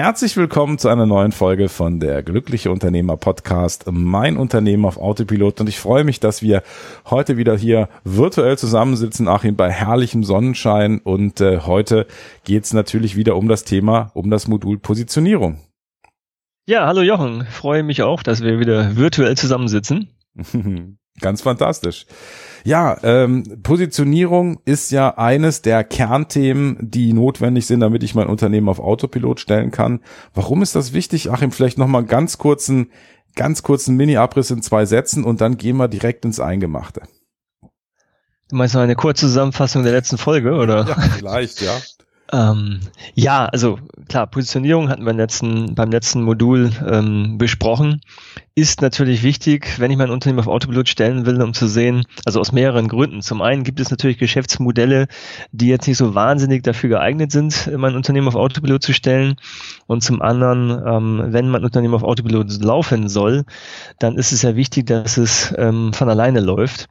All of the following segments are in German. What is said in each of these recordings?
Herzlich willkommen zu einer neuen Folge von der Glückliche Unternehmer Podcast, mein Unternehmen auf Autopilot. Und ich freue mich, dass wir heute wieder hier virtuell zusammensitzen, Achim, bei herrlichem Sonnenschein. Und äh, heute geht es natürlich wieder um das Thema, um das Modul Positionierung. Ja, hallo Jochen. Freue mich auch, dass wir wieder virtuell zusammensitzen. Ganz fantastisch. Ja, ähm, Positionierung ist ja eines der Kernthemen, die notwendig sind, damit ich mein Unternehmen auf Autopilot stellen kann. Warum ist das wichtig? Achim, vielleicht nochmal ganz kurzen, ganz kurzen Mini-Abriss in zwei Sätzen und dann gehen wir direkt ins Eingemachte. Du meinst noch eine kurze Zusammenfassung der letzten Folge, oder? Ja, vielleicht, ja. Ähm, ja, also klar, Positionierung hatten wir letzten, beim letzten Modul ähm, besprochen. Ist natürlich wichtig, wenn ich mein Unternehmen auf Autopilot stellen will, um zu sehen, also aus mehreren Gründen. Zum einen gibt es natürlich Geschäftsmodelle, die jetzt nicht so wahnsinnig dafür geeignet sind, mein Unternehmen auf Autopilot zu stellen. Und zum anderen, ähm, wenn mein Unternehmen auf Autopilot laufen soll, dann ist es ja wichtig, dass es ähm, von alleine läuft.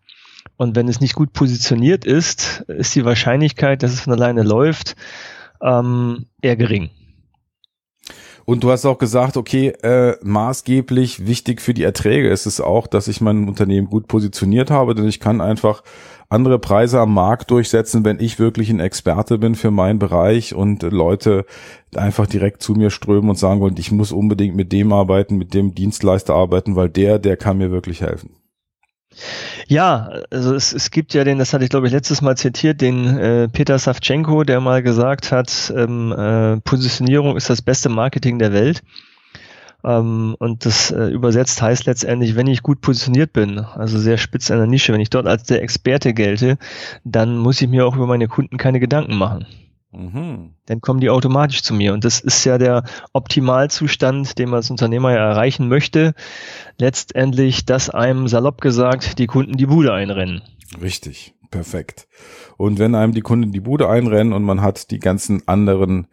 Und wenn es nicht gut positioniert ist, ist die Wahrscheinlichkeit, dass es von alleine läuft, ähm, eher gering. Und du hast auch gesagt, okay, äh, maßgeblich wichtig für die Erträge ist es auch, dass ich mein Unternehmen gut positioniert habe, denn ich kann einfach andere Preise am Markt durchsetzen, wenn ich wirklich ein Experte bin für meinen Bereich und Leute einfach direkt zu mir strömen und sagen wollen, ich muss unbedingt mit dem arbeiten, mit dem Dienstleister arbeiten, weil der, der kann mir wirklich helfen. Ja, also es, es gibt ja den, das hatte ich glaube ich letztes Mal zitiert, den äh, Peter Savchenko, der mal gesagt hat, ähm, äh, Positionierung ist das beste Marketing der Welt. Ähm, und das äh, übersetzt heißt letztendlich, wenn ich gut positioniert bin, also sehr spitz in der Nische, wenn ich dort als der Experte gelte, dann muss ich mir auch über meine Kunden keine Gedanken machen. Mhm. Dann kommen die automatisch zu mir. Und das ist ja der Optimalzustand, den man als Unternehmer ja erreichen möchte. Letztendlich, dass einem salopp gesagt die Kunden die Bude einrennen. Richtig, perfekt. Und wenn einem die Kunden die Bude einrennen und man hat die ganzen anderen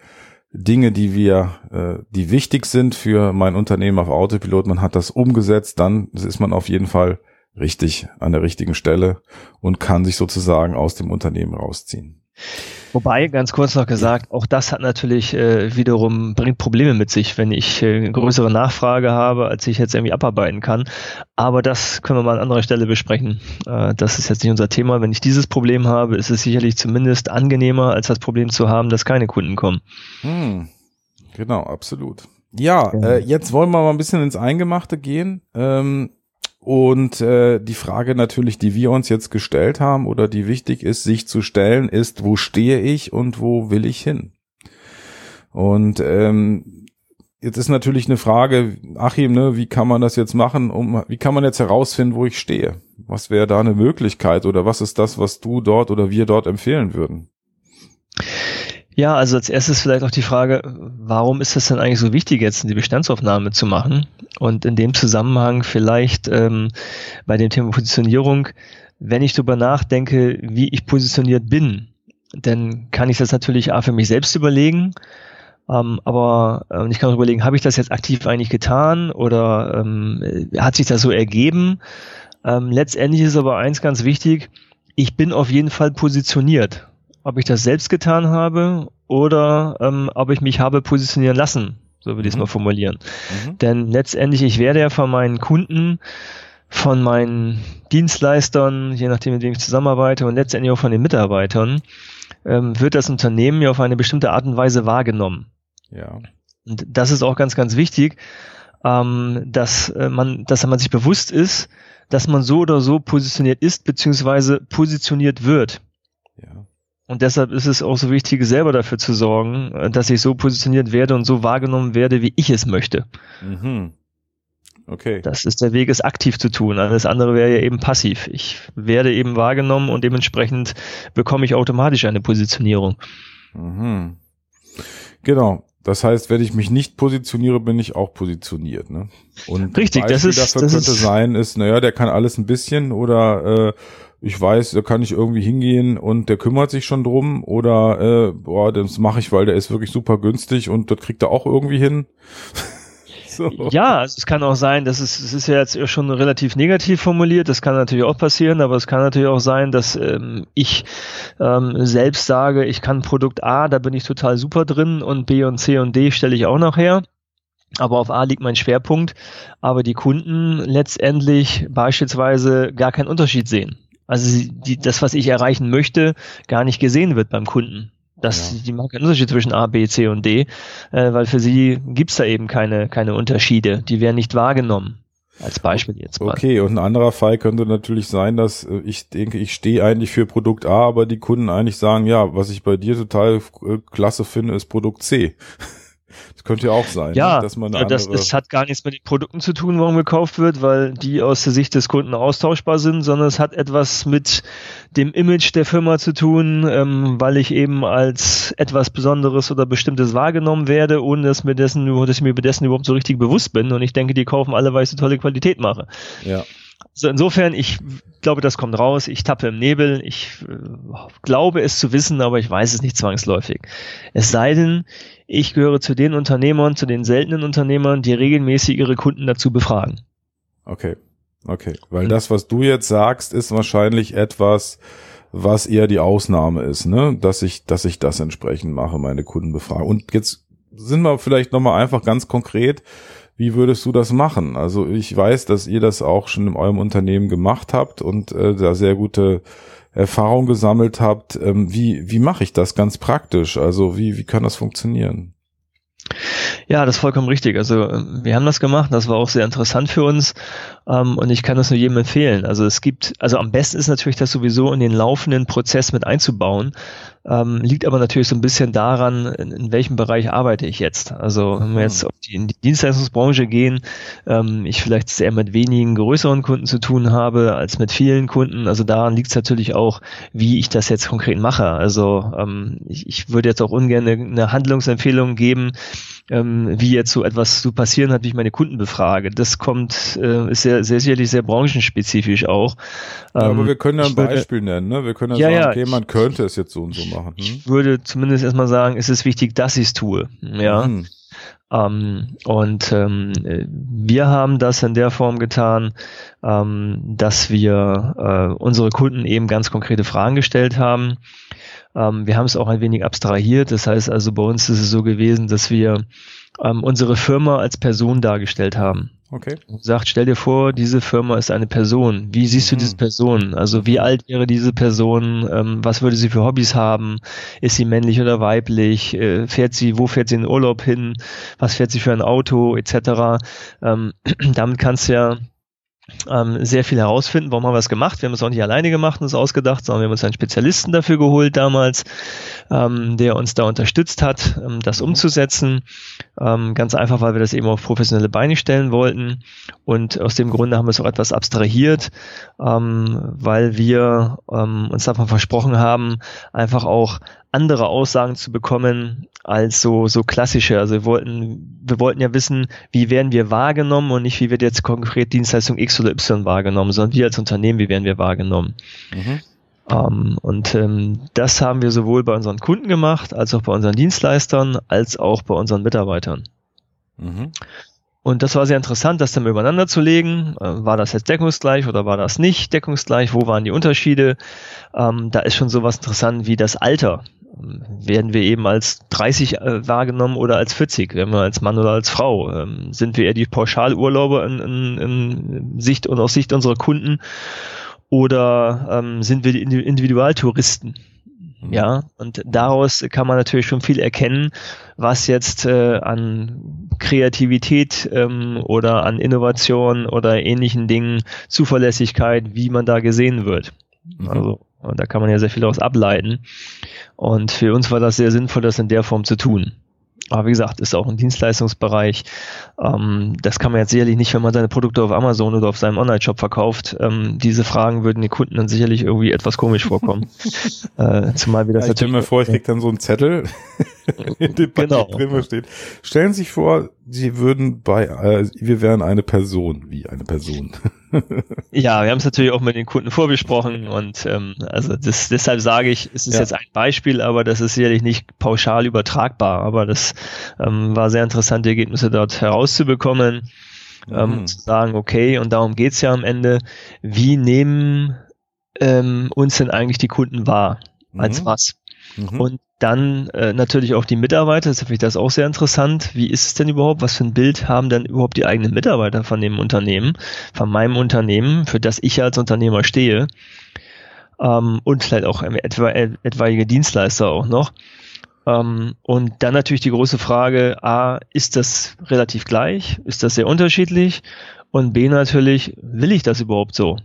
Dinge, die wir, äh, die wichtig sind für mein Unternehmen auf Autopilot, man hat das umgesetzt, dann ist man auf jeden Fall richtig an der richtigen Stelle und kann sich sozusagen aus dem Unternehmen rausziehen. Wobei, ganz kurz noch gesagt, auch das hat natürlich äh, wiederum, bringt Probleme mit sich, wenn ich äh, größere Nachfrage habe, als ich jetzt irgendwie abarbeiten kann. Aber das können wir mal an anderer Stelle besprechen. Äh, das ist jetzt nicht unser Thema. Wenn ich dieses Problem habe, ist es sicherlich zumindest angenehmer, als das Problem zu haben, dass keine Kunden kommen. Hm. Genau, absolut. Ja, äh, jetzt wollen wir mal ein bisschen ins Eingemachte gehen. Ähm, und äh, die Frage natürlich, die wir uns jetzt gestellt haben oder die wichtig ist, sich zu stellen, ist, wo stehe ich und wo will ich hin? Und ähm, jetzt ist natürlich eine Frage, Achim, ne, wie kann man das jetzt machen? Um, wie kann man jetzt herausfinden, wo ich stehe? Was wäre da eine Möglichkeit oder was ist das, was du dort oder wir dort empfehlen würden? Ja, also als erstes vielleicht auch die Frage, warum ist es denn eigentlich so wichtig, jetzt die Bestandsaufnahme zu machen? Und in dem Zusammenhang vielleicht ähm, bei dem Thema Positionierung, wenn ich darüber nachdenke, wie ich positioniert bin, dann kann ich das natürlich A für mich selbst überlegen, ähm, aber äh, ich kann auch überlegen, habe ich das jetzt aktiv eigentlich getan oder ähm, hat sich das so ergeben? Ähm, letztendlich ist aber eins ganz wichtig, ich bin auf jeden Fall positioniert ob ich das selbst getan habe oder ähm, ob ich mich habe positionieren lassen. So würde ich es mhm. mal formulieren. Mhm. Denn letztendlich, ich werde ja von meinen Kunden, von meinen Dienstleistern, je nachdem, mit wem ich zusammenarbeite und letztendlich auch von den Mitarbeitern, ähm, wird das Unternehmen ja auf eine bestimmte Art und Weise wahrgenommen. Ja. Und das ist auch ganz, ganz wichtig, ähm, dass äh, man, dass man sich bewusst ist, dass man so oder so positioniert ist, beziehungsweise positioniert wird. Und deshalb ist es auch so wichtig, selber dafür zu sorgen, äh, dass ich so positioniert werde und so wahrgenommen werde, wie ich es möchte. Mhm. Okay. Das ist der Weg, es aktiv zu tun. Alles andere wäre ja eben passiv. Ich werde eben wahrgenommen und dementsprechend bekomme ich automatisch eine Positionierung. Mhm. Genau. Das heißt, wenn ich mich nicht positioniere, bin ich auch positioniert. Ne? Und Richtig, das ist dafür das könnte ist, sein, ist, naja, der kann alles ein bisschen oder äh, ich weiß, da kann ich irgendwie hingehen und der kümmert sich schon drum oder äh, boah, das mache ich, weil der ist wirklich super günstig und das kriegt er auch irgendwie hin. so. Ja, also es kann auch sein, dass es, es ist ja jetzt schon relativ negativ formuliert, das kann natürlich auch passieren, aber es kann natürlich auch sein, dass ähm, ich ähm, selbst sage, ich kann Produkt A, da bin ich total super drin und B und C und D stelle ich auch noch her. Aber auf A liegt mein Schwerpunkt, aber die Kunden letztendlich beispielsweise gar keinen Unterschied sehen also die, das, was ich erreichen möchte, gar nicht gesehen wird beim Kunden. Das, ja. Die machen keinen Unterschied zwischen A, B, C und D, äh, weil für sie gibt's da eben keine, keine Unterschiede. Die werden nicht wahrgenommen. Als Beispiel jetzt mal. Okay, und ein anderer Fall könnte natürlich sein, dass äh, ich denke, ich stehe eigentlich für Produkt A, aber die Kunden eigentlich sagen, ja, was ich bei dir total äh, klasse finde, ist Produkt C. Das könnte ja auch sein, ja, ne? dass man eine das ist, hat gar nichts mit den Produkten zu tun, warum gekauft wird, weil die aus der Sicht des Kunden austauschbar sind, sondern es hat etwas mit dem Image der Firma zu tun, ähm, weil ich eben als etwas Besonderes oder Bestimmtes wahrgenommen werde, ohne dass mir dessen, dass ich mir dessen überhaupt so richtig bewusst bin. Und ich denke, die kaufen alle, weil ich so tolle Qualität mache. Ja. So, insofern, ich glaube, das kommt raus. Ich tappe im Nebel. Ich äh, glaube es zu wissen, aber ich weiß es nicht zwangsläufig. Es sei denn, ich gehöre zu den Unternehmern, zu den seltenen Unternehmern, die regelmäßig ihre Kunden dazu befragen. Okay, okay. Weil das, was du jetzt sagst, ist wahrscheinlich etwas, was eher die Ausnahme ist, ne? Dass ich, dass ich das entsprechend mache, meine Kunden befragen. Und jetzt sind wir vielleicht nochmal einfach ganz konkret wie würdest du das machen? Also ich weiß, dass ihr das auch schon in eurem Unternehmen gemacht habt und äh, da sehr gute Erfahrung gesammelt habt. Ähm, wie wie mache ich das ganz praktisch? Also wie wie kann das funktionieren? Ja, das ist vollkommen richtig. Also wir haben das gemacht, das war auch sehr interessant für uns ähm, und ich kann das nur jedem empfehlen. Also es gibt, also am besten ist natürlich das sowieso in den laufenden Prozess mit einzubauen, ähm, liegt aber natürlich so ein bisschen daran, in, in, welchem Bereich arbeite ich jetzt. Also wenn wir jetzt mhm. auf die, in die Dienstleistungsbranche gehen, ähm, ich vielleicht sehr mit wenigen größeren Kunden zu tun habe als mit vielen Kunden. Also daran liegt es natürlich auch, wie ich das jetzt konkret mache. Also ähm, ich, ich würde jetzt auch ungern eine, eine Handlungsempfehlung geben, ähm, wie jetzt so etwas zu passieren hat, wie ich meine Kunden befrage. Das kommt, äh, ist sehr, sehr sicherlich sehr branchenspezifisch auch. Ja, aber ähm, wir können ja ein Beispiel würde, nennen, ne? Wir können ja, ja sagen, okay, man könnte es jetzt so und so machen. Hm? Ich würde zumindest erstmal sagen, es ist wichtig, dass ich es tue. Ja. Mhm. Ähm, und ähm, wir haben das in der Form getan, ähm, dass wir äh, unsere Kunden eben ganz konkrete Fragen gestellt haben. Ähm, wir haben es auch ein wenig abstrahiert. Das heißt also, bei uns ist es so gewesen, dass wir ähm, unsere Firma als Person dargestellt haben. Okay. Sagt, stell dir vor, diese Firma ist eine Person. Wie siehst du mhm. diese Person? Also wie alt wäre diese Person? Ähm, was würde sie für Hobbys haben? Ist sie männlich oder weiblich? Äh, fährt sie, wo fährt sie in den Urlaub hin? Was fährt sie für ein Auto? Etc. Ähm, damit kannst du ja ähm, sehr viel herausfinden. Warum haben wir es gemacht? Wir haben es auch nicht alleine gemacht und es ausgedacht, sondern wir haben uns einen Spezialisten dafür geholt damals, ähm, der uns da unterstützt hat, ähm, das mhm. umzusetzen. Ähm, ganz einfach, weil wir das eben auf professionelle Beine stellen wollten. Und aus dem Grunde haben wir es auch etwas abstrahiert, ähm, weil wir ähm, uns davon versprochen haben, einfach auch andere Aussagen zu bekommen als so, so klassische. Also wir wollten, wir wollten ja wissen, wie werden wir wahrgenommen und nicht, wie wird jetzt konkret Dienstleistung X oder Y wahrgenommen, sondern wir als Unternehmen, wie werden wir wahrgenommen. Mhm. Ähm, und ähm, das haben wir sowohl bei unseren Kunden gemacht, als auch bei unseren Dienstleistern, als auch bei unseren Mitarbeitern. Mhm. Und das war sehr interessant, das dann übereinander zu legen. Äh, war das jetzt deckungsgleich oder war das nicht deckungsgleich? Wo waren die Unterschiede? Ähm, da ist schon sowas interessant wie das Alter werden wir eben als 30 äh, wahrgenommen oder als 40, werden wir als Mann oder als Frau, ähm, sind wir eher die Pauschalurlauber in, in, in Sicht und aus Sicht unserer Kunden oder ähm, sind wir die Individualtouristen? Mhm. Ja, und daraus kann man natürlich schon viel erkennen, was jetzt äh, an Kreativität ähm, oder an Innovation oder ähnlichen Dingen, Zuverlässigkeit, wie man da gesehen wird. Mhm. Also da kann man ja sehr viel daraus ableiten. Und für uns war das sehr sinnvoll, das in der Form zu tun. Aber wie gesagt, ist auch ein Dienstleistungsbereich. Ähm, das kann man jetzt sicherlich nicht, wenn man seine Produkte auf Amazon oder auf seinem Online-Shop verkauft. Ähm, diese Fragen würden den Kunden dann sicherlich irgendwie etwas komisch vorkommen. äh, zumal wir das ja, ich natürlich. Ich mir vor, ich krieg dann so einen Zettel in dem genau. drin steht. Stellen Sie sich vor, Sie würden bei, äh, wir wären eine Person, wie eine Person. Ja, wir haben es natürlich auch mit den Kunden vorbesprochen und ähm, also das, deshalb sage ich, es ist ja. jetzt ein Beispiel, aber das ist sicherlich nicht pauschal übertragbar. Aber das ähm, war sehr interessant, die Ergebnisse dort herauszubekommen. Ähm, mhm. zu sagen, okay, und darum geht's ja am Ende, wie nehmen ähm, uns denn eigentlich die Kunden wahr? Als mhm. was? Mhm. Und dann äh, natürlich auch die Mitarbeiter, das finde ich das auch sehr interessant. Wie ist es denn überhaupt? Was für ein Bild haben denn überhaupt die eigenen Mitarbeiter von dem Unternehmen, von meinem Unternehmen, für das ich als Unternehmer stehe? Ähm, und vielleicht auch etwa, etwaige Dienstleister auch noch. Ähm, und dann natürlich die große Frage, A, ist das relativ gleich? Ist das sehr unterschiedlich? Und B natürlich, will ich das überhaupt so?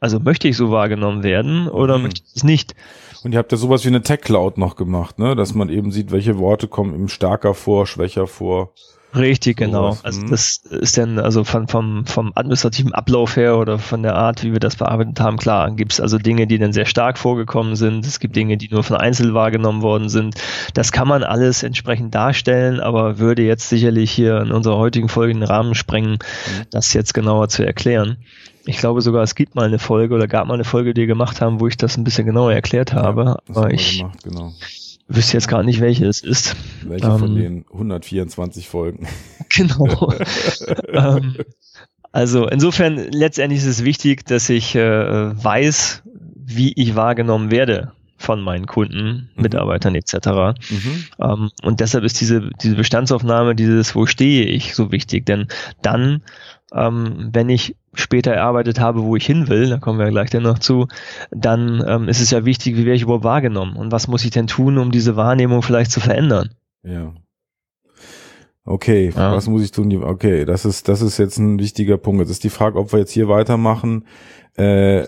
Also möchte ich so wahrgenommen werden oder mhm. möchte ich es nicht? Und ihr habt ja sowas wie eine Tech Cloud noch gemacht, ne? Dass man eben sieht, welche Worte kommen eben stärker vor, schwächer vor. Richtig, so genau. Was. Also mhm. das ist dann also von, vom, vom administrativen Ablauf her oder von der Art, wie wir das bearbeitet haben, klar, gibt es also Dinge, die dann sehr stark vorgekommen sind. Es gibt Dinge, die nur von Einzel wahrgenommen worden sind. Das kann man alles entsprechend darstellen, aber würde jetzt sicherlich hier in unserer heutigen Folge den Rahmen sprengen, mhm. das jetzt genauer zu erklären. Ich glaube sogar, es gibt mal eine Folge oder gab mal eine Folge, die wir gemacht haben, wo ich das ein bisschen genauer erklärt habe. Ja, aber ich gemacht, genau. wüsste jetzt gar nicht, welche es ist. Welche ähm, von den 124 Folgen? Genau. ähm, also insofern letztendlich ist es wichtig, dass ich äh, weiß, wie ich wahrgenommen werde von meinen Kunden, mhm. Mitarbeitern etc. Mhm. Ähm, und deshalb ist diese, diese Bestandsaufnahme, dieses Wo stehe ich so wichtig, denn dann ähm, wenn ich später erarbeitet habe, wo ich hin will, da kommen wir gleich dann noch zu, dann ähm, ist es ja wichtig, wie werde ich überhaupt wahrgenommen und was muss ich denn tun, um diese Wahrnehmung vielleicht zu verändern. Ja. Okay, ja. was muss ich tun? Okay, das ist, das ist jetzt ein wichtiger Punkt. Jetzt ist die Frage, ob wir jetzt hier weitermachen. Äh,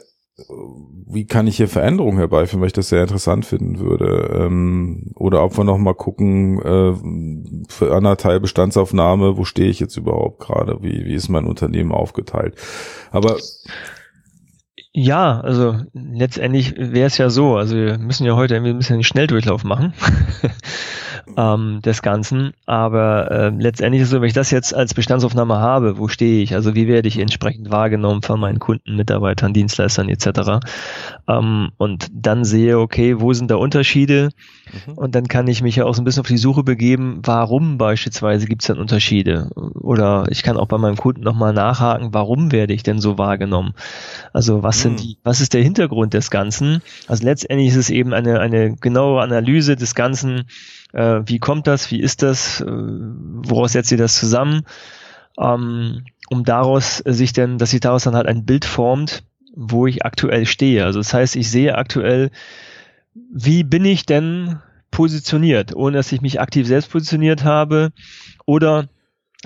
wie kann ich hier Veränderungen herbeiführen, weil ich das sehr interessant finden würde. Ähm, oder ob wir noch mal gucken, äh, für anderthalb Bestandsaufnahme, wo stehe ich jetzt überhaupt gerade, wie, wie ist mein Unternehmen aufgeteilt. Aber ja, also letztendlich wäre es ja so, also wir müssen ja heute ein bisschen einen Schnelldurchlauf machen. ähm, des Ganzen. Aber äh, letztendlich ist es so, wenn ich das jetzt als Bestandsaufnahme habe, wo stehe ich? Also wie werde ich entsprechend wahrgenommen von meinen Kunden, Mitarbeitern, Dienstleistern etc. Ähm, und dann sehe, okay, wo sind da Unterschiede? Mhm. Und dann kann ich mich ja auch so ein bisschen auf die Suche begeben, warum beispielsweise gibt es denn Unterschiede? Oder ich kann auch bei meinem Kunden nochmal nachhaken, warum werde ich denn so wahrgenommen? Also was sind mhm. die, was ist der Hintergrund des Ganzen? Also letztendlich ist es eben eine, eine genaue Analyse des Ganzen, äh, wie kommt das, wie ist das, äh, woraus setzt ihr das zusammen, ähm, um daraus sich denn, dass sich daraus dann halt ein Bild formt, wo ich aktuell stehe. Also das heißt, ich sehe aktuell, wie bin ich denn positioniert, ohne dass ich mich aktiv selbst positioniert habe oder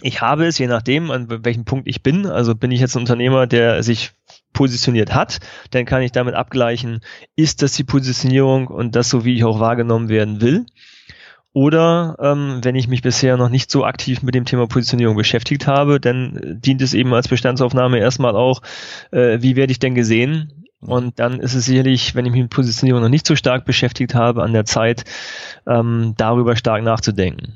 ich habe es, je nachdem, an welchem Punkt ich bin. Also bin ich jetzt ein Unternehmer, der sich positioniert hat, dann kann ich damit abgleichen, ist das die Positionierung und das so, wie ich auch wahrgenommen werden will. Oder ähm, wenn ich mich bisher noch nicht so aktiv mit dem Thema Positionierung beschäftigt habe, dann dient es eben als Bestandsaufnahme erstmal auch, äh, wie werde ich denn gesehen? Und dann ist es sicherlich, wenn ich mich mit Positionierung noch nicht so stark beschäftigt habe, an der Zeit, ähm, darüber stark nachzudenken.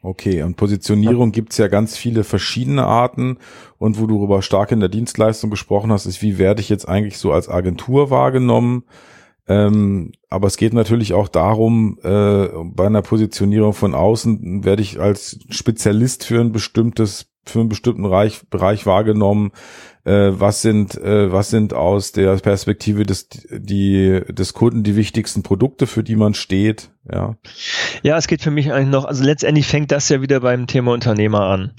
Okay, und Positionierung gibt's ja ganz viele verschiedene Arten. Und wo du darüber stark in der Dienstleistung gesprochen hast, ist, wie werde ich jetzt eigentlich so als Agentur wahrgenommen? Ähm, aber es geht natürlich auch darum, äh, bei einer Positionierung von außen werde ich als Spezialist für ein bestimmtes, für einen bestimmten Bereich, Bereich wahrgenommen. Äh, was sind, äh, was sind aus der Perspektive des, die, des Kunden die wichtigsten Produkte, für die man steht? Ja. Ja, es geht für mich eigentlich noch, also letztendlich fängt das ja wieder beim Thema Unternehmer an.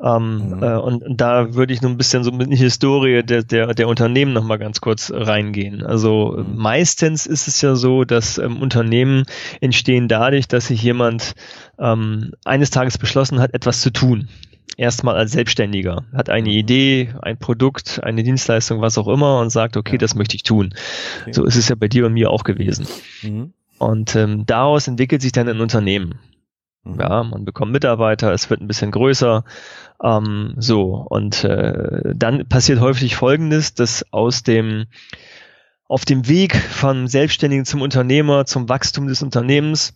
Ähm, mhm. äh, und, und, da würde ich noch ein bisschen so mit der Historie der, der, der Unternehmen noch mal ganz kurz reingehen. Also mhm. meistens ist es ja so, dass ähm, Unternehmen entstehen dadurch, dass sich jemand ähm, eines Tages beschlossen hat, etwas zu tun. Erstmal als Selbstständiger, hat eine mhm. Idee, ein Produkt, eine Dienstleistung, was auch immer und sagt, okay, ja. das möchte ich tun. Okay. So ist es ja bei dir und mir auch gewesen. Mhm. Und ähm, daraus entwickelt sich dann ein Unternehmen. Mhm. Ja, man bekommt Mitarbeiter, es wird ein bisschen größer. Ähm, so, und äh, dann passiert häufig folgendes, dass aus dem auf dem Weg von Selbstständigen zum Unternehmer, zum Wachstum des Unternehmens,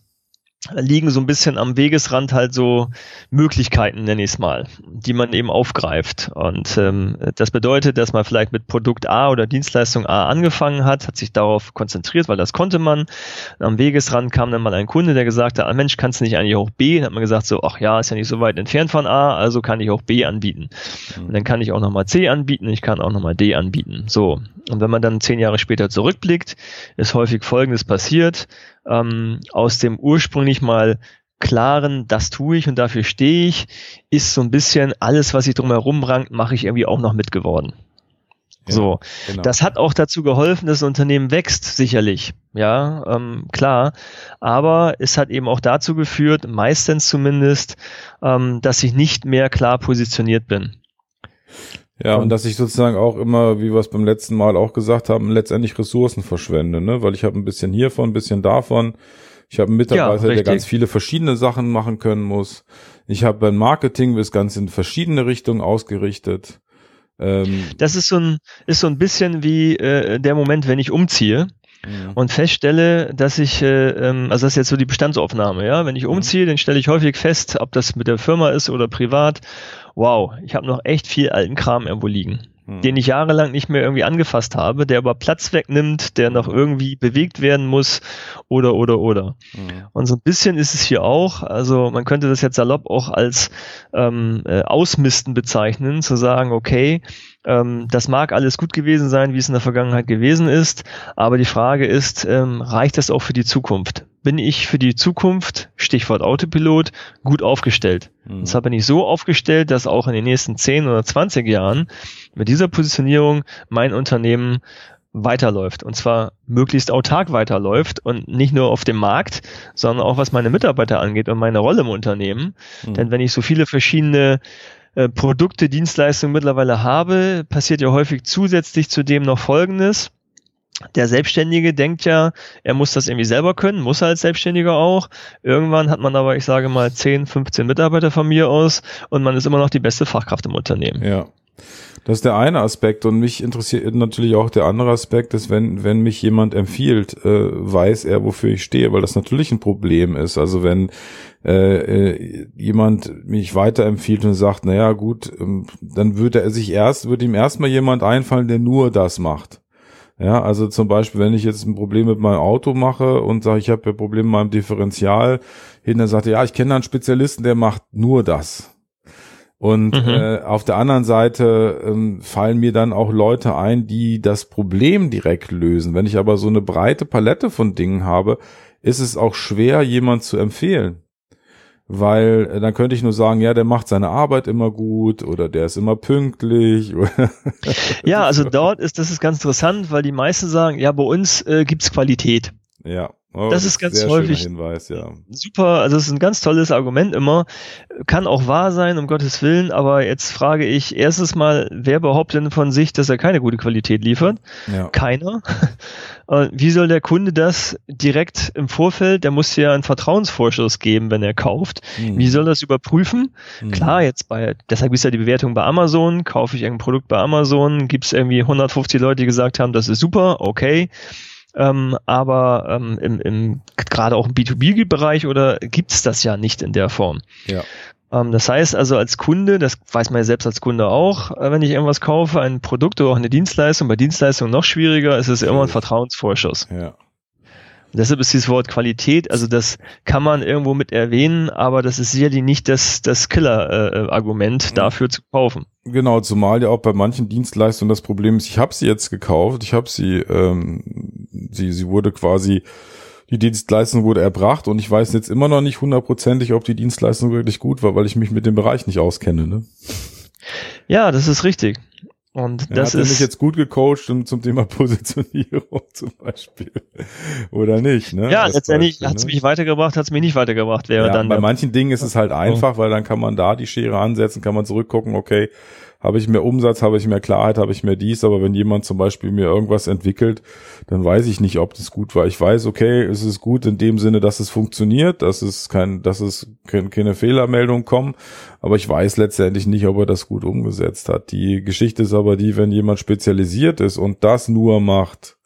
liegen so ein bisschen am Wegesrand halt so Möglichkeiten, nenne ich es mal, die man eben aufgreift. Und ähm, das bedeutet, dass man vielleicht mit Produkt A oder Dienstleistung A angefangen hat, hat sich darauf konzentriert, weil das konnte man. Am Wegesrand kam dann mal ein Kunde, der gesagt hat, ah, Mensch, kannst du nicht eigentlich auch B? Dann hat man gesagt so, ach ja, ist ja nicht so weit entfernt von A, also kann ich auch B anbieten. Mhm. Und dann kann ich auch nochmal C anbieten, ich kann auch nochmal D anbieten. So. Und wenn man dann zehn Jahre später zurückblickt, ist häufig Folgendes passiert ähm, aus dem ursprünglich mal klaren, das tue ich und dafür stehe ich, ist so ein bisschen alles, was sich drumherum rankt, mache ich irgendwie auch noch mitgeworden. Ja, so, genau. das hat auch dazu geholfen, dass das Unternehmen wächst, sicherlich, ja, ähm, klar. Aber es hat eben auch dazu geführt, meistens zumindest, ähm, dass ich nicht mehr klar positioniert bin. Ja, und, und dass ich sozusagen auch immer, wie wir es beim letzten Mal auch gesagt haben, letztendlich Ressourcen verschwende, ne? Weil ich habe ein bisschen hiervon, ein bisschen davon. Ich habe einen Mitarbeiter, ja, der ganz viele verschiedene Sachen machen können muss. Ich habe beim Marketing das Ganze in verschiedene Richtungen ausgerichtet. Ähm, das ist so ein, ist so ein bisschen wie äh, der Moment, wenn ich umziehe mhm. und feststelle, dass ich, äh, ähm, also das ist jetzt so die Bestandsaufnahme, ja, wenn ich mhm. umziehe, dann stelle ich häufig fest, ob das mit der Firma ist oder privat wow, ich habe noch echt viel alten Kram irgendwo liegen, hm. den ich jahrelang nicht mehr irgendwie angefasst habe, der aber Platz wegnimmt, der noch irgendwie bewegt werden muss oder oder oder. Hm. Und so ein bisschen ist es hier auch, also man könnte das jetzt salopp auch als ähm, äh, Ausmisten bezeichnen, zu sagen, okay, ähm, das mag alles gut gewesen sein, wie es in der Vergangenheit gewesen ist, aber die Frage ist, ähm, reicht das auch für die Zukunft? Bin ich für die Zukunft, Stichwort Autopilot, gut aufgestellt? Mhm. Und zwar bin ich so aufgestellt, dass auch in den nächsten 10 oder 20 Jahren mit dieser Positionierung mein Unternehmen weiterläuft und zwar möglichst autark weiterläuft und nicht nur auf dem Markt, sondern auch was meine Mitarbeiter angeht und meine Rolle im Unternehmen. Mhm. Denn wenn ich so viele verschiedene äh, Produkte, Dienstleistungen mittlerweile habe, passiert ja häufig zusätzlich zu dem noch Folgendes. Der Selbstständige denkt ja, er muss das irgendwie selber können, muss er als Selbstständiger auch. Irgendwann hat man aber, ich sage mal, 10, 15 Mitarbeiter von mir aus und man ist immer noch die beste Fachkraft im Unternehmen. Ja. Das ist der eine Aspekt und mich interessiert natürlich auch der andere Aspekt, ist, wenn, wenn mich jemand empfiehlt, äh, weiß er, wofür ich stehe, weil das natürlich ein Problem ist. Also wenn äh, äh, jemand mich weiterempfiehlt und sagt, naja gut, ähm, dann würde er sich erst, würde ihm erstmal jemand einfallen, der nur das macht. Ja, also zum Beispiel, wenn ich jetzt ein Problem mit meinem Auto mache und sage, ich habe ein Problem mit meinem Differential, hin, dann sagt er, ja, ich kenne einen Spezialisten, der macht nur das. Und mhm. äh, auf der anderen Seite ähm, fallen mir dann auch Leute ein, die das Problem direkt lösen. Wenn ich aber so eine breite Palette von Dingen habe, ist es auch schwer, jemand zu empfehlen weil äh, dann könnte ich nur sagen, ja, der macht seine Arbeit immer gut oder der ist immer pünktlich. ja, also dort ist das ist ganz interessant, weil die meisten sagen, ja, bei uns äh, gibt's Qualität. Ja. Oh, das, das, ist ganz häufig Hinweis, ja. super, also es ist ein ganz tolles Argument immer. Kann auch wahr sein, um Gottes Willen, aber jetzt frage ich erstens mal, wer behauptet denn von sich, dass er keine gute Qualität liefert? Ja. Keiner. Wie soll der Kunde das direkt im Vorfeld, der muss ja einen Vertrauensvorschuss geben, wenn er kauft. Mhm. Wie soll das überprüfen? Mhm. Klar, jetzt bei, deshalb ist ja die Bewertung bei Amazon, kaufe ich irgendein Produkt bei Amazon, gibt es irgendwie 150 Leute, die gesagt haben, das ist super, okay ähm, aber ähm, im, im gerade auch im B2B-Bereich oder gibt es das ja nicht in der Form. Ja. Ähm, das heißt also als Kunde, das weiß man ja selbst als Kunde auch, äh, wenn ich irgendwas kaufe, ein Produkt oder auch eine Dienstleistung, bei Dienstleistungen noch schwieriger, ist es immer ein Vertrauensvorschuss. Ja. Und deshalb ist dieses Wort Qualität, also das kann man irgendwo mit erwähnen, aber das ist sicherlich nicht das, das Killer-Argument äh, dafür zu kaufen. Genau, zumal ja auch bei manchen Dienstleistungen das Problem ist, ich habe sie jetzt gekauft, ich habe sie, ähm, sie, sie wurde quasi, die Dienstleistung wurde erbracht und ich weiß jetzt immer noch nicht hundertprozentig, ob die Dienstleistung wirklich gut war, weil ich mich mit dem Bereich nicht auskenne. Ne? Ja, das ist richtig. Und das hat ist mich jetzt gut gecoacht zum Thema Positionierung zum Beispiel. Oder nicht, ne? Ja, letztendlich hat es ne? mich weitergebracht, hat es mich nicht weitergebracht, wäre ja, dann. Bei manchen Dingen ist es halt einfach, weil dann kann man da die Schere ansetzen, kann man zurückgucken, okay, habe ich mehr Umsatz, habe ich mehr Klarheit, habe ich mehr dies, aber wenn jemand zum Beispiel mir irgendwas entwickelt, dann weiß ich nicht, ob das gut war. Ich weiß, okay, es ist gut in dem Sinne, dass es funktioniert, dass es kein, dass es keine Fehlermeldung kommen, aber ich weiß letztendlich nicht, ob er das gut umgesetzt hat. Die Geschichte ist aber die, wenn jemand spezialisiert ist und das nur macht,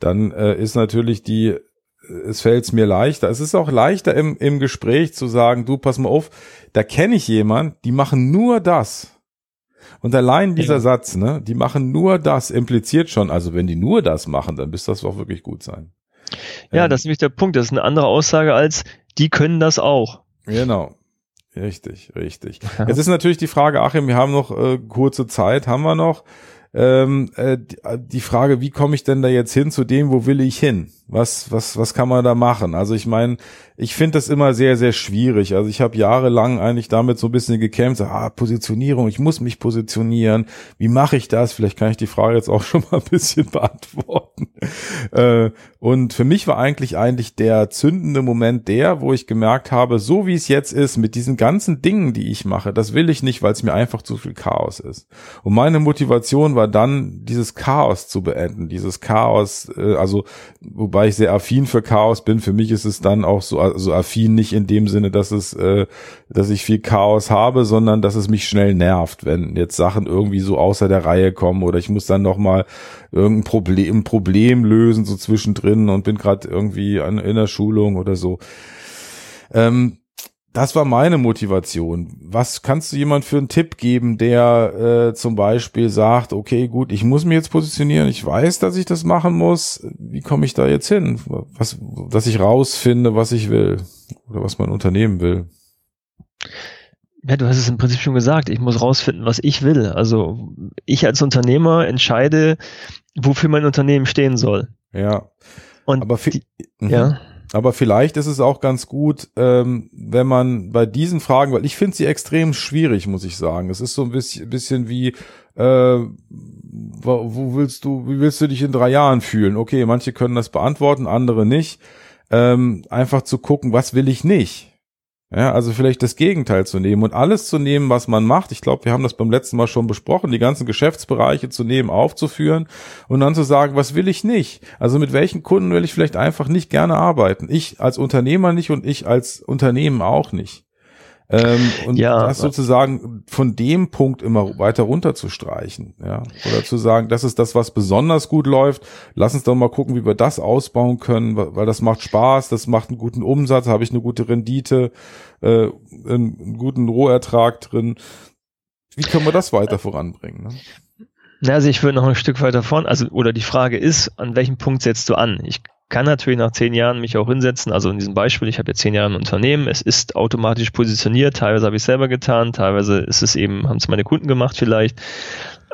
dann äh, ist natürlich die es fällt mir leichter. Es ist auch leichter im, im Gespräch zu sagen, du, pass mal auf, da kenne ich jemand, die machen nur das. Und allein dieser ja. Satz, ne, die machen nur das, impliziert schon, also wenn die nur das machen, dann müsste das auch wirklich gut sein. Ja, ähm, das ist nämlich der Punkt. Das ist eine andere Aussage als, die können das auch. Genau. Richtig, richtig. Ja. Jetzt ist natürlich die Frage, Achim, wir haben noch äh, kurze Zeit, haben wir noch ähm, äh, die Frage, wie komme ich denn da jetzt hin zu dem, wo will ich hin? Was, was, was kann man da machen? Also ich meine, ich finde das immer sehr, sehr schwierig. Also ich habe jahrelang eigentlich damit so ein bisschen gekämpft, so, ah, Positionierung, ich muss mich positionieren. Wie mache ich das? Vielleicht kann ich die Frage jetzt auch schon mal ein bisschen beantworten. Äh, und für mich war eigentlich eigentlich der zündende Moment der, wo ich gemerkt habe, so wie es jetzt ist, mit diesen ganzen Dingen, die ich mache, das will ich nicht, weil es mir einfach zu viel Chaos ist. Und meine Motivation war dann, dieses Chaos zu beenden, dieses Chaos, äh, also wobei ich sehr affin für Chaos bin, für mich ist es dann auch so also affin nicht in dem Sinne, dass es, äh, dass ich viel Chaos habe, sondern dass es mich schnell nervt, wenn jetzt Sachen irgendwie so außer der Reihe kommen oder ich muss dann noch mal irgendein Problem, Problem lösen so zwischendrin und bin gerade irgendwie an, in der Schulung oder so. Ähm, das war meine Motivation. Was kannst du jemand für einen Tipp geben, der äh, zum Beispiel sagt, okay, gut, ich muss mich jetzt positionieren, ich weiß, dass ich das machen muss. Wie komme ich da jetzt hin? Was, dass ich rausfinde, was ich will oder was mein Unternehmen will. Ja, du hast es im Prinzip schon gesagt. Ich muss rausfinden, was ich will. Also ich als Unternehmer entscheide, wofür mein Unternehmen stehen soll. Ja. Und aber die, ja. Aber vielleicht ist es auch ganz gut, ähm, wenn man bei diesen Fragen, weil ich finde sie extrem schwierig, muss ich sagen. Es ist so ein bisschen, bisschen wie, äh, wo willst du, wie willst du dich in drei Jahren fühlen? Okay, manche können das beantworten, andere nicht. Ähm, einfach zu gucken, was will ich nicht? Ja, also vielleicht das Gegenteil zu nehmen und alles zu nehmen, was man macht. Ich glaube, wir haben das beim letzten Mal schon besprochen, die ganzen Geschäftsbereiche zu nehmen, aufzuführen und dann zu sagen, was will ich nicht? Also mit welchen Kunden will ich vielleicht einfach nicht gerne arbeiten? Ich als Unternehmer nicht und ich als Unternehmen auch nicht. Ähm, und ja, das sozusagen von dem Punkt immer weiter runterzustreichen, ja. Oder zu sagen, das ist das, was besonders gut läuft. Lass uns doch mal gucken, wie wir das ausbauen können, weil das macht Spaß, das macht einen guten Umsatz, habe ich eine gute Rendite, äh, einen guten Rohertrag drin. Wie können wir das weiter voranbringen? Ne? Also ich würde noch ein Stück weiter vorn, also oder die Frage ist, an welchem Punkt setzt du an? Ich kann natürlich nach zehn Jahren mich auch hinsetzen. Also in diesem Beispiel, ich habe jetzt zehn Jahre im Unternehmen, es ist automatisch positioniert, teilweise habe ich selber getan, teilweise ist es eben, haben es meine Kunden gemacht vielleicht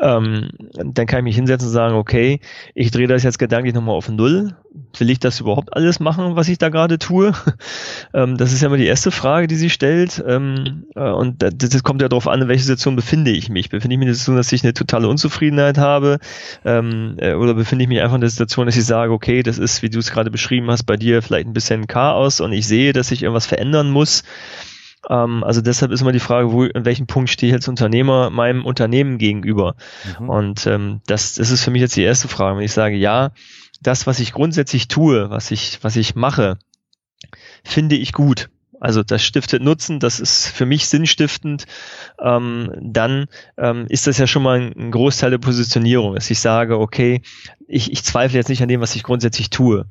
ähm, dann kann ich mich hinsetzen und sagen, okay, ich drehe das jetzt gedanklich nochmal auf Null. Will ich das überhaupt alles machen, was ich da gerade tue? ähm, das ist ja immer die erste Frage, die sie stellt. Ähm, äh, und das, das, kommt ja darauf an, in welcher Situation befinde ich mich. Befinde ich mich in der Situation, dass ich eine totale Unzufriedenheit habe? Ähm, äh, oder befinde ich mich einfach in der Situation, dass ich sage, okay, das ist, wie du es gerade beschrieben hast, bei dir vielleicht ein bisschen Chaos und ich sehe, dass ich irgendwas verändern muss. Ähm, also deshalb ist immer die Frage, wo, an welchem Punkt stehe ich als Unternehmer meinem Unternehmen gegenüber? Mhm. Und ähm, das, das ist für mich jetzt die erste Frage. Wenn ich sage, ja, das, was ich grundsätzlich tue, was ich, was ich mache, finde ich gut. Also das stiftet Nutzen, das ist für mich sinnstiftend, ähm, dann ähm, ist das ja schon mal ein, ein Großteil der Positionierung, dass ich sage, okay, ich, ich zweifle jetzt nicht an dem, was ich grundsätzlich tue,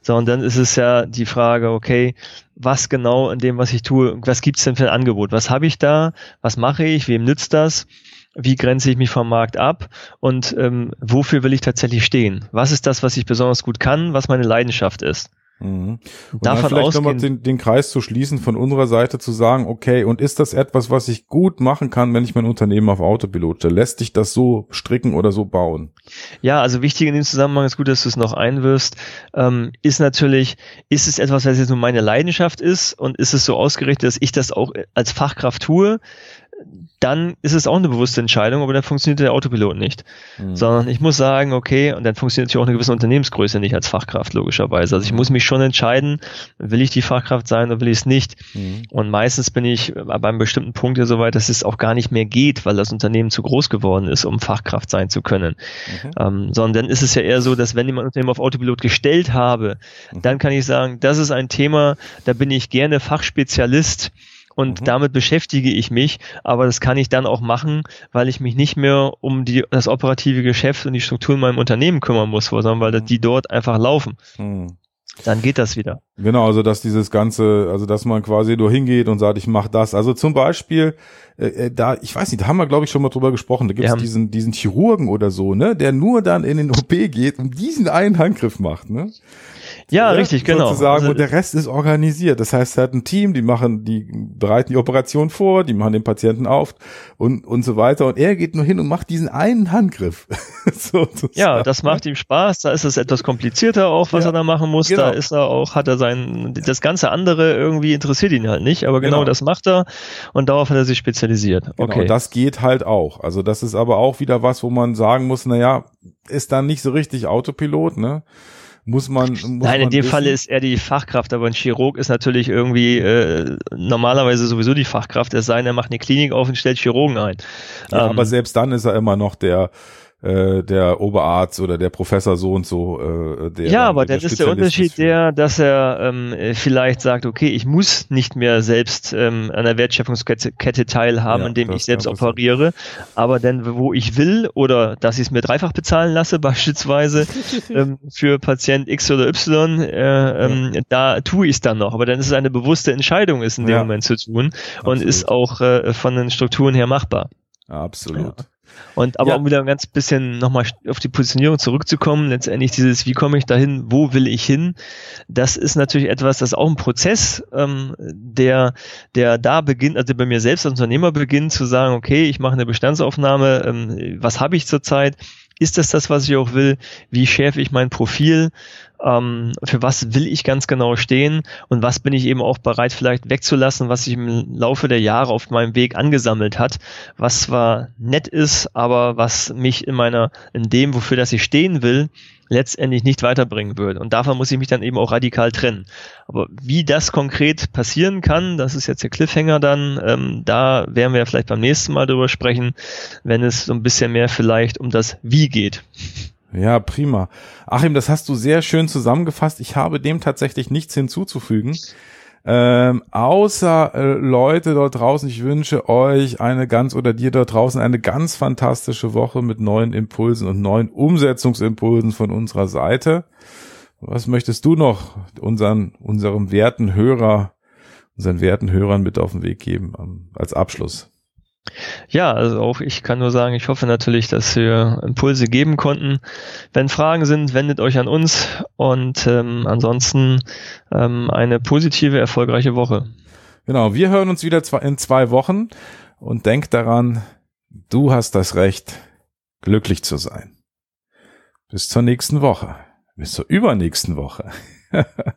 sondern dann ist es ja die Frage, okay, was genau in dem, was ich tue, was gibt's denn für ein Angebot? Was habe ich da? Was mache ich? Wem nützt das? Wie grenze ich mich vom Markt ab? Und ähm, wofür will ich tatsächlich stehen? Was ist das, was ich besonders gut kann, was meine Leidenschaft ist? Mhm. Und Davon dann vielleicht nochmal den, den Kreis zu schließen, von unserer Seite zu sagen, okay, und ist das etwas, was ich gut machen kann, wenn ich mein Unternehmen auf Autopilot stelle? Lässt sich das so stricken oder so bauen? Ja, also wichtig in dem Zusammenhang ist gut, dass du es noch einwirfst, ähm, ist natürlich, ist es etwas, was jetzt nur meine Leidenschaft ist und ist es so ausgerichtet, dass ich das auch als Fachkraft tue? Dann ist es auch eine bewusste Entscheidung, aber dann funktioniert der Autopilot nicht. Mhm. Sondern ich muss sagen, okay, und dann funktioniert natürlich auch eine gewisse Unternehmensgröße nicht als Fachkraft, logischerweise. Also ich muss mich schon entscheiden, will ich die Fachkraft sein oder will ich es nicht. Mhm. Und meistens bin ich bei einem bestimmten Punkt ja so weit, dass es auch gar nicht mehr geht, weil das Unternehmen zu groß geworden ist, um Fachkraft sein zu können. Mhm. Ähm, sondern dann ist es ja eher so, dass wenn ich mein Unternehmen auf Autopilot gestellt habe, mhm. dann kann ich sagen, das ist ein Thema, da bin ich gerne Fachspezialist und mhm. damit beschäftige ich mich, aber das kann ich dann auch machen, weil ich mich nicht mehr um die, das operative Geschäft und die Struktur in meinem Unternehmen kümmern muss, sondern weil die dort einfach laufen. Mhm. Dann geht das wieder. Genau, also dass dieses ganze, also dass man quasi nur hingeht und sagt, ich mache das. Also zum Beispiel, äh, äh da, ich weiß nicht, da haben wir glaube ich schon mal drüber gesprochen. Da gibt es diesen diesen Chirurgen oder so, ne, der nur dann in den OP geht und diesen einen Handgriff macht, ne? Ja, ja, richtig, genau. Sozusagen, also, und der Rest ist organisiert. Das heißt, er hat ein Team, die machen, die bereiten die Operation vor, die machen den Patienten auf und, und so weiter. Und er geht nur hin und macht diesen einen Handgriff. so, ja, das macht ihm Spaß. Da ist es etwas komplizierter auch, was ja, er da machen muss. Genau. Da ist er auch, hat er sein, das ganze andere irgendwie interessiert ihn halt nicht. Aber genau, genau. das macht er und darauf hat er sich spezialisiert. Genau, okay. das geht halt auch. Also das ist aber auch wieder was, wo man sagen muss, na ja, ist dann nicht so richtig Autopilot, ne? Muss man. Muss Nein, in dem wissen. Falle ist er die Fachkraft, aber ein Chirurg ist natürlich irgendwie äh, normalerweise sowieso die Fachkraft. Es sei denn, er macht eine Klinik auf und stellt Chirurgen ein. Ja, ähm, aber selbst dann ist er immer noch der äh, der Oberarzt oder der Professor so und so. Äh, der ja, aber dann ist der Unterschied ist der, dass er ähm, vielleicht sagt, okay, ich muss nicht mehr selbst ähm, an der Wertschöpfungskette teilhaben, ja, indem ich selbst operiere, aber dann, wo ich will oder dass ich es mir dreifach bezahlen lasse, beispielsweise ähm, für Patient X oder Y, äh, ähm, ja. da tue ich es dann noch. Aber dann ist es eine bewusste Entscheidung, ist in dem ja. Moment zu tun Absolut. und ist auch äh, von den Strukturen her machbar. Absolut. Und aber ja. um wieder ein ganz bisschen nochmal auf die Positionierung zurückzukommen, letztendlich dieses, wie komme ich dahin, wo will ich hin, das ist natürlich etwas, das ist auch ein Prozess, ähm, der, der da beginnt, also bei mir selbst als Unternehmer beginnt zu sagen, okay, ich mache eine Bestandsaufnahme, ähm, was habe ich zurzeit, ist das das, was ich auch will? Wie schärfe ich mein Profil? Ähm, für was will ich ganz genau stehen? Und was bin ich eben auch bereit vielleicht wegzulassen, was sich im Laufe der Jahre auf meinem Weg angesammelt hat, was zwar nett ist, aber was mich in meiner, in dem, wofür das ich stehen will, letztendlich nicht weiterbringen würde. Und davon muss ich mich dann eben auch radikal trennen. Aber wie das konkret passieren kann, das ist jetzt der Cliffhanger dann, ähm, da werden wir vielleicht beim nächsten Mal drüber sprechen, wenn es so ein bisschen mehr vielleicht um das Wie geht. Ja, prima. Achim, das hast du sehr schön zusammengefasst. Ich habe dem tatsächlich nichts hinzuzufügen. Ähm, außer äh, Leute dort draußen, ich wünsche euch eine ganz oder dir dort draußen eine ganz fantastische Woche mit neuen Impulsen und neuen Umsetzungsimpulsen von unserer Seite. Was möchtest du noch unseren, unserem werten Hörer, unseren werten Hörern mit auf den Weg geben ähm, als Abschluss? Ja, also auch ich kann nur sagen, ich hoffe natürlich, dass wir Impulse geben konnten. Wenn Fragen sind, wendet euch an uns und ähm, ansonsten ähm, eine positive, erfolgreiche Woche. Genau, wir hören uns wieder in zwei Wochen und denk daran, du hast das Recht, glücklich zu sein. Bis zur nächsten Woche. Bis zur übernächsten Woche.